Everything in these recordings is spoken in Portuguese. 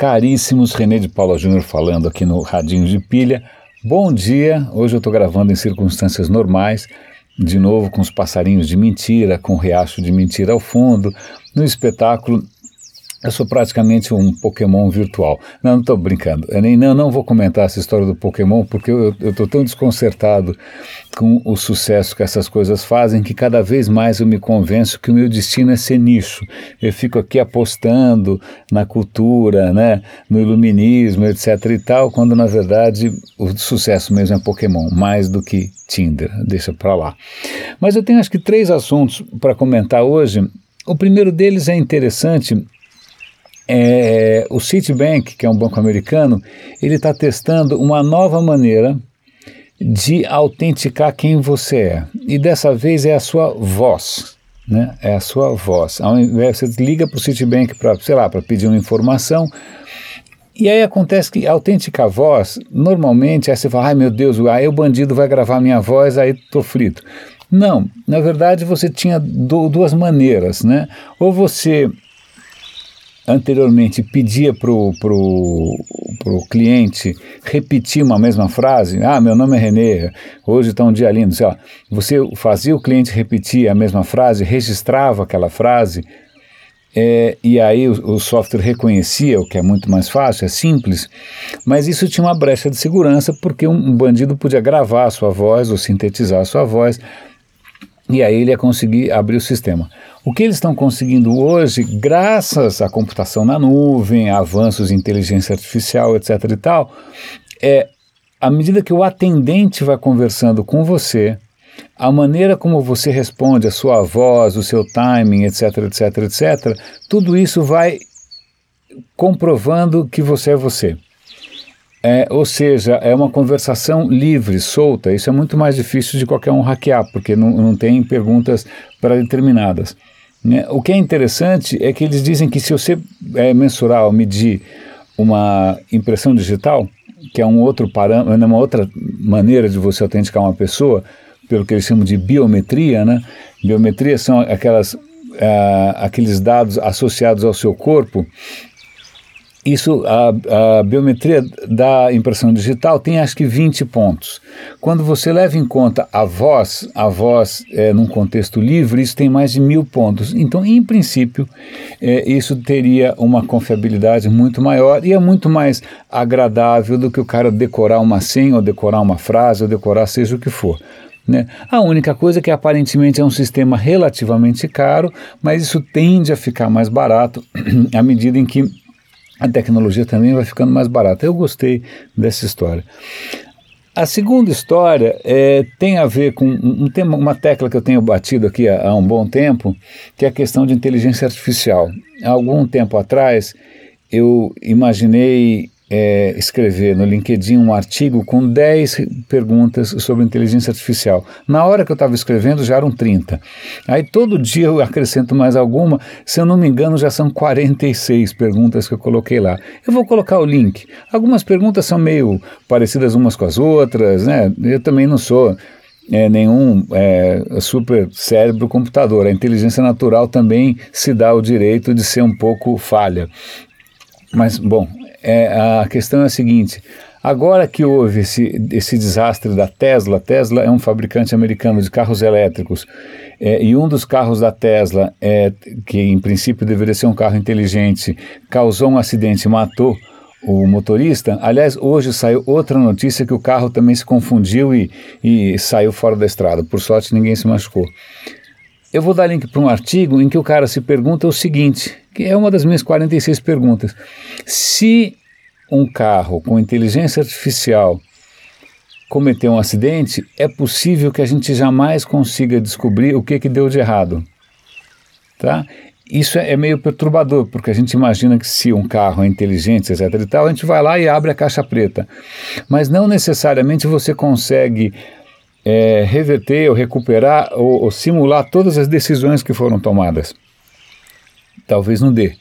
Caríssimos, René de Paula Júnior falando aqui no Radinho de Pilha. Bom dia, hoje eu estou gravando em circunstâncias normais, de novo com os passarinhos de mentira, com o riacho de mentira ao fundo, no espetáculo eu sou praticamente um Pokémon virtual. Não, não estou brincando. Eu nem, não, não vou comentar essa história do Pokémon porque eu estou tão desconcertado com o sucesso que essas coisas fazem que cada vez mais eu me convenço que o meu destino é ser nicho. Eu fico aqui apostando na cultura, né, no iluminismo, etc e tal, quando na verdade o sucesso mesmo é Pokémon, mais do que Tinder. Deixa para lá. Mas eu tenho acho que três assuntos para comentar hoje. O primeiro deles é interessante é, o Citibank, que é um banco americano, ele está testando uma nova maneira de autenticar quem você é. E dessa vez é a sua voz. Né? É a sua voz. Ao invés, você liga para o Citibank para, sei lá, para pedir uma informação. E aí acontece que autenticar a voz, normalmente, aí você fala, ai meu Deus, aí o bandido vai gravar minha voz, aí estou frito. Não, na verdade você tinha duas maneiras, né? Ou você anteriormente pedia para o pro, pro cliente repetir uma mesma frase, ah, meu nome é Renê, hoje está um dia lindo, você fazia o cliente repetir a mesma frase, registrava aquela frase, é, e aí o, o, software reconhecia, o que é muito mais fácil, é simples, mas isso tinha uma brecha de segurança porque um, um bandido podia gravar a sua voz ou sintetizar a sua voz e aí ele ia conseguir abrir o sistema. O que eles estão conseguindo hoje, graças à computação na nuvem, avanços de inteligência artificial, etc. e tal, é à medida que o atendente vai conversando com você, a maneira como você responde, a sua voz, o seu timing, etc, etc, etc, tudo isso vai comprovando que você é você. É, ou seja, é uma conversação livre, solta. Isso é muito mais difícil de qualquer um hackear, porque não, não tem perguntas pré-determinadas. Né? O que é interessante é que eles dizem que se você é, mensurar ou medir uma impressão digital, que é um outro parâmetro, uma outra maneira de você autenticar uma pessoa, pelo que eles chamam de biometria, né? Biometria são aquelas, uh, aqueles dados associados ao seu corpo isso, a, a, biometria da impressão digital tem acho que 20 pontos. Quando você leva em conta a voz, a voz é, num contexto livre, isso tem mais de mil pontos. Então, em princípio, é, isso teria uma confiabilidade muito maior e é muito mais agradável do que o cara decorar uma senha, ou decorar uma frase, ou decorar seja o que for. Né? A única coisa é que aparentemente é um sistema relativamente caro, mas isso tende a ficar mais barato à medida em que a tecnologia também vai ficando mais barata. Eu gostei dessa história. A segunda história é, tem a ver com um tema, uma tecla que eu tenho batido aqui há, há um bom tempo, que é a questão de inteligência artificial. Há algum tempo atrás, eu imaginei é, escrever no LinkedIn um artigo com 10 perguntas sobre inteligência artificial. Na hora que eu estava escrevendo já eram 30. Aí todo dia eu acrescento mais alguma, se eu não me engano já são 46 perguntas que eu coloquei lá. Eu vou colocar o link. Algumas perguntas são meio parecidas umas com as outras, né? Eu também não sou é, nenhum é, super cérebro computador. A inteligência natural também se dá o direito de ser um pouco falha. Mas, bom, é, a questão é a seguinte: agora que houve esse, esse desastre da Tesla, Tesla é um fabricante americano de carros elétricos, é, e um dos carros da Tesla, é, que em princípio deveria ser um carro inteligente, causou um acidente e matou o motorista. Aliás, hoje saiu outra notícia que o carro também se confundiu e, e saiu fora da estrada. Por sorte, ninguém se machucou. Eu vou dar link para um artigo em que o cara se pergunta o seguinte, que é uma das minhas 46 perguntas. Se um carro com inteligência artificial cometer um acidente, é possível que a gente jamais consiga descobrir o que, que deu de errado. Tá? Isso é, meio perturbador, porque a gente imagina que se um carro é inteligente, etc. e tal, a gente vai lá e abre a caixa preta. Mas não necessariamente você consegue é, reverter ou recuperar ou, ou simular todas as decisões que foram tomadas. Talvez não dê.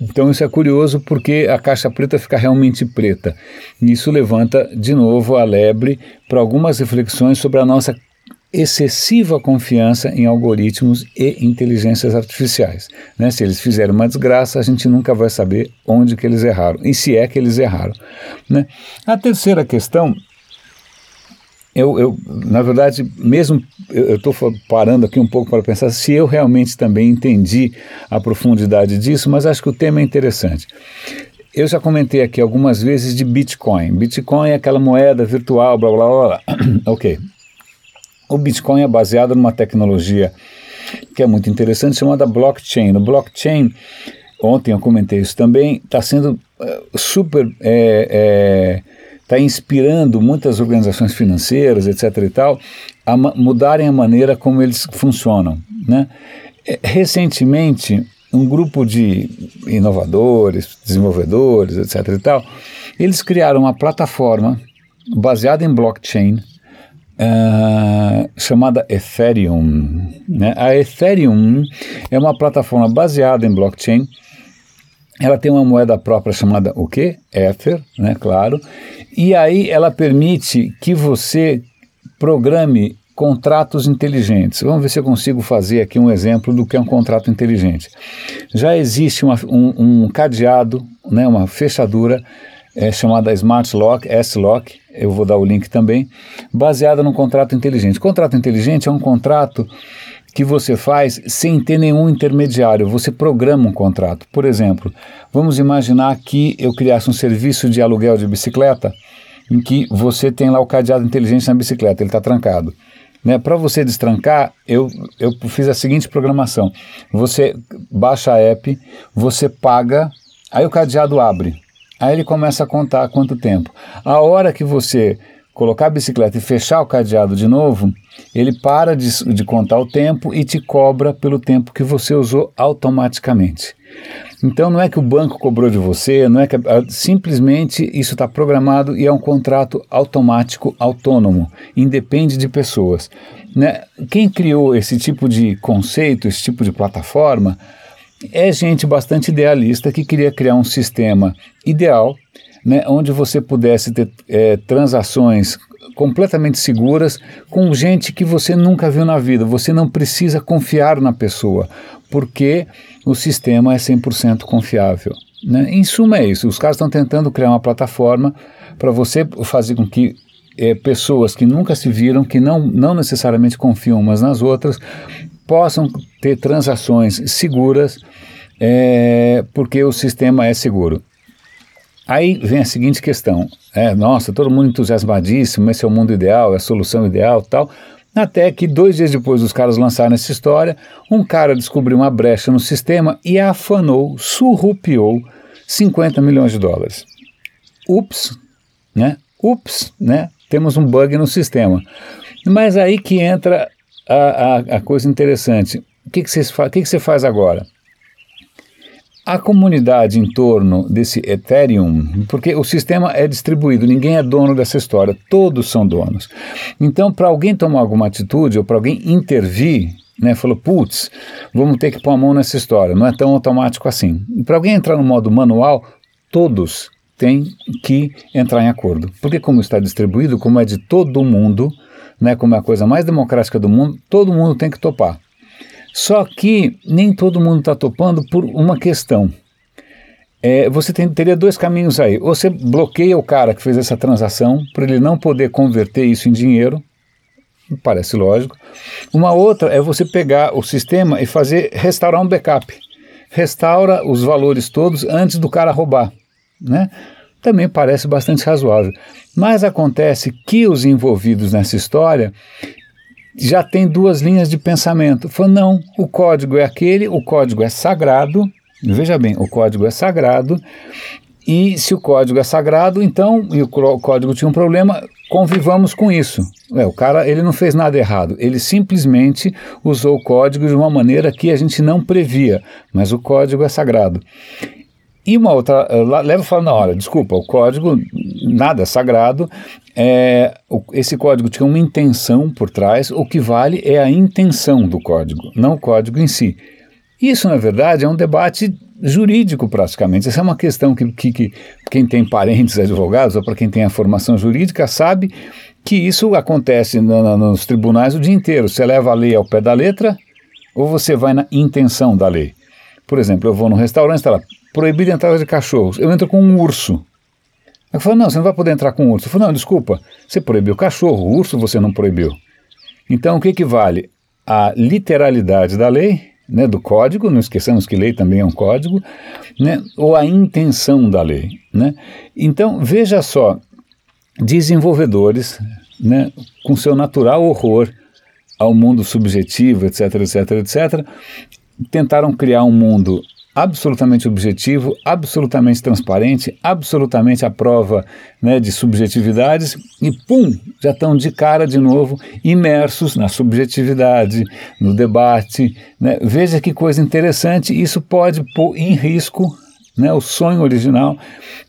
Então isso é curioso porque a caixa preta fica realmente preta. Isso levanta de novo a lebre para algumas reflexões sobre a nossa excessiva confiança em algoritmos e inteligências artificiais. Né? Se eles fizerem uma desgraça, a gente nunca vai saber onde que eles erraram, e se é que eles erraram. Né? A terceira questão eu, eu, na verdade, mesmo eu estou parando aqui um pouco para pensar se eu realmente também entendi a profundidade disso, mas acho que o tema é interessante. Eu já comentei aqui algumas vezes de Bitcoin. Bitcoin é aquela moeda virtual, blá blá blá. blá. ok. O Bitcoin é baseado numa tecnologia que é muito interessante chamada blockchain. O blockchain, ontem eu comentei isso também, está sendo uh, super é, é, está inspirando muitas organizações financeiras, etc. e tal, a mudarem a maneira como eles funcionam. Né? É, recentemente, um grupo de inovadores, desenvolvedores, etc. e tal, eles criaram uma plataforma baseada em blockchain uh, chamada Ethereum. Né? A Ethereum é uma plataforma baseada em blockchain ela tem uma moeda própria chamada o quê? Ether, né, claro. E aí ela permite que você programe contratos inteligentes. Vamos ver se eu consigo fazer aqui um exemplo do que é um contrato inteligente. Já existe uma, um, um, cadeado, né, uma fechadura é, chamada Smart Lock, S-Lock, eu vou dar o link também, baseada num contrato inteligente. Contrato inteligente é um contrato que você faz sem ter nenhum intermediário. Você programa um contrato. Por exemplo, vamos imaginar que eu criasse um serviço de aluguel de bicicleta em que você tem lá o cadeado inteligente na bicicleta, ele está trancado. Né? Para você destrancar, eu, eu fiz a seguinte programação: você baixa a app, você paga, aí o cadeado abre. Aí ele começa a contar quanto tempo. A hora que você colocar a bicicleta e fechar o cadeado de novo, ele para de, de, contar o tempo e te cobra pelo tempo que você usou automaticamente. Então não é que o banco cobrou de você, não é que simplesmente isso está programado e é um contrato automático autônomo, independe de pessoas. Né? Quem criou esse tipo de conceito, esse tipo de plataforma, é gente bastante idealista que queria criar um sistema ideal né, onde você pudesse ter é, transações completamente seguras com gente que você nunca viu na vida. Você não precisa confiar na pessoa, porque o sistema é 100% confiável. Né? Em suma, é isso. Os caras estão tentando criar uma plataforma para você fazer com que é, pessoas que nunca se viram, que não, não necessariamente confiam umas nas outras, possam ter transações seguras, é, porque o sistema é seguro. Aí vem a seguinte questão: é, nossa, todo mundo entusiasmadíssimo, esse é o mundo ideal, é a solução ideal tal. Até que dois dias depois dos caras lançarem essa história, um cara descobriu uma brecha no sistema e afanou, surrupiou 50 milhões de dólares. Ups, né? Ups, né? Temos um bug no sistema. Mas aí que entra a, a, a coisa interessante. O que, que, você, que, que você faz agora? A comunidade em torno desse Ethereum, porque o sistema é distribuído, ninguém é dono dessa história, todos são donos. Então, para alguém tomar alguma atitude ou para alguém intervir, né, falou, putz, vamos ter que pôr a mão nessa história, não é tão automático assim. Para alguém entrar no modo manual, todos têm que entrar em acordo. Porque como está distribuído, como é de todo mundo, né, como é a coisa mais democrática do mundo, todo mundo tem que topar. Só que nem todo mundo está topando por uma questão. É, você tem, teria dois caminhos aí. Ou você bloqueia o cara que fez essa transação para ele não poder converter isso em dinheiro, parece lógico. Uma outra é você pegar o sistema e fazer restaurar um backup. Restaura os valores todos antes do cara roubar, né? Também parece bastante razoável. Mas acontece que os envolvidos nessa história já tem duas linhas de pensamento. Falou, não, o código é aquele, o código é sagrado. Veja bem, o código é sagrado. E se o código é sagrado, então, e o código tinha um problema, convivamos com isso. É, o cara ele não fez nada errado, ele simplesmente usou o código de uma maneira que a gente não previa, mas o código é sagrado. E uma outra, eh, leva e fala, na hora, desculpa, o código, nada é sagrado, é, esse código tinha uma intenção por trás, o que vale é a intenção do código, não o código em si. Isso, na verdade, é um debate jurídico praticamente. Essa é uma questão que, que, que quem tem parentes advogados ou para quem tem a formação jurídica sabe que isso acontece no, no, nos tribunais o dia inteiro. Você leva a lei ao pé da letra ou você vai na intenção da lei. Por exemplo, eu vou num restaurante, está lá, proibida a entrada de cachorros. Eu entro com um urso. Eu falo, não, você não vai poder entrar com um urso. Eu falo, não, desculpa, você proibiu cachorro, o urso você não proibiu. Então, o que, que vale? A literalidade da lei, né, do código, não esqueçamos que lei também é um código, né, ou a intenção da lei. Né? Então, veja só, desenvolvedores, né, com seu natural horror ao mundo subjetivo, etc, etc, etc, tentaram criar um mundo absolutamente objetivo, absolutamente transparente, absolutamente à prova né, de subjetividades e pum, já estão de cara de novo imersos na subjetividade, no debate. Né? Veja que coisa interessante, isso pode pôr em risco né, o sonho original.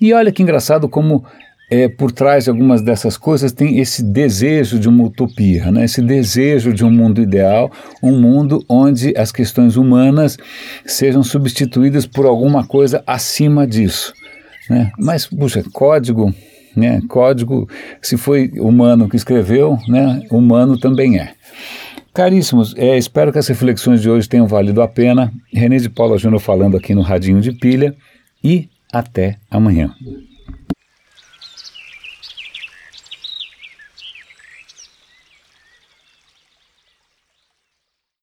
E olha que engraçado como é, por trás de algumas dessas coisas tem esse desejo de uma utopia, né? esse desejo de um mundo ideal, um mundo onde as questões humanas sejam substituídas por alguma coisa acima disso. Né? Mas, puxa, código, né? código, se foi humano que escreveu, né? humano também é. Caríssimos, é, espero que as reflexões de hoje tenham valido a pena. René de Paula Júnior falando aqui no Radinho de Pilha e até amanhã.